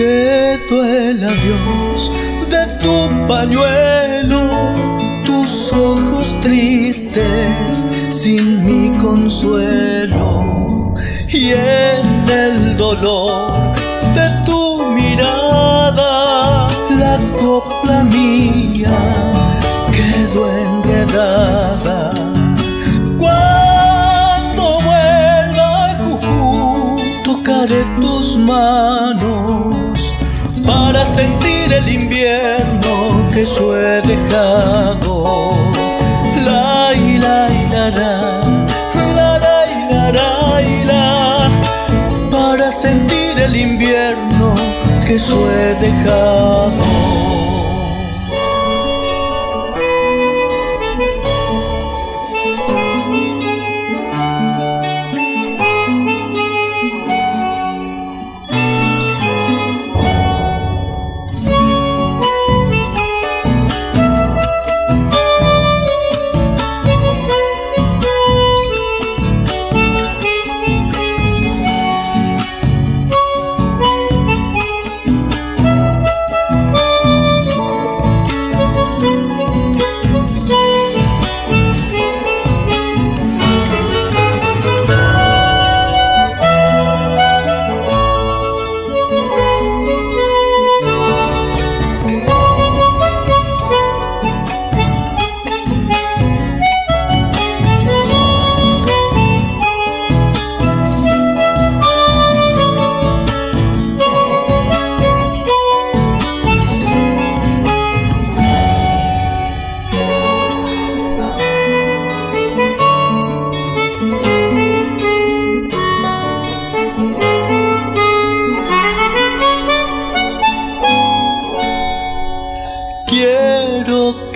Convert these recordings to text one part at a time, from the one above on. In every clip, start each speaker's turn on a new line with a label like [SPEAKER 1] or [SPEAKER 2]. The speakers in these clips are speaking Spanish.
[SPEAKER 1] Quedó el adiós de tu pañuelo, tus ojos tristes sin mi consuelo y en el dolor de tu tus manos para sentir el invierno que yo he dejado. La y la y la la, la y la la y la, para sentir el invierno que yo he dejado.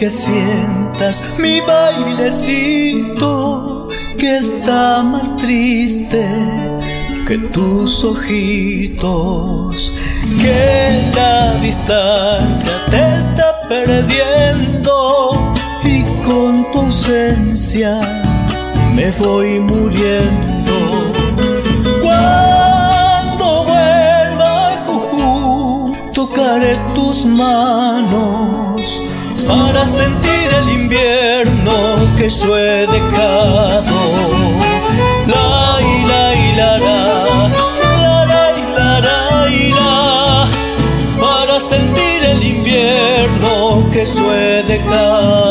[SPEAKER 1] Que sientas mi bailecito que está más triste que tus ojitos, que la distancia te está perdiendo y con tu ausencia me voy muriendo. Tus manos para sentir el invierno que yo he dejado. La y la y la la, la la la la, para sentir el invierno que yo he dejado.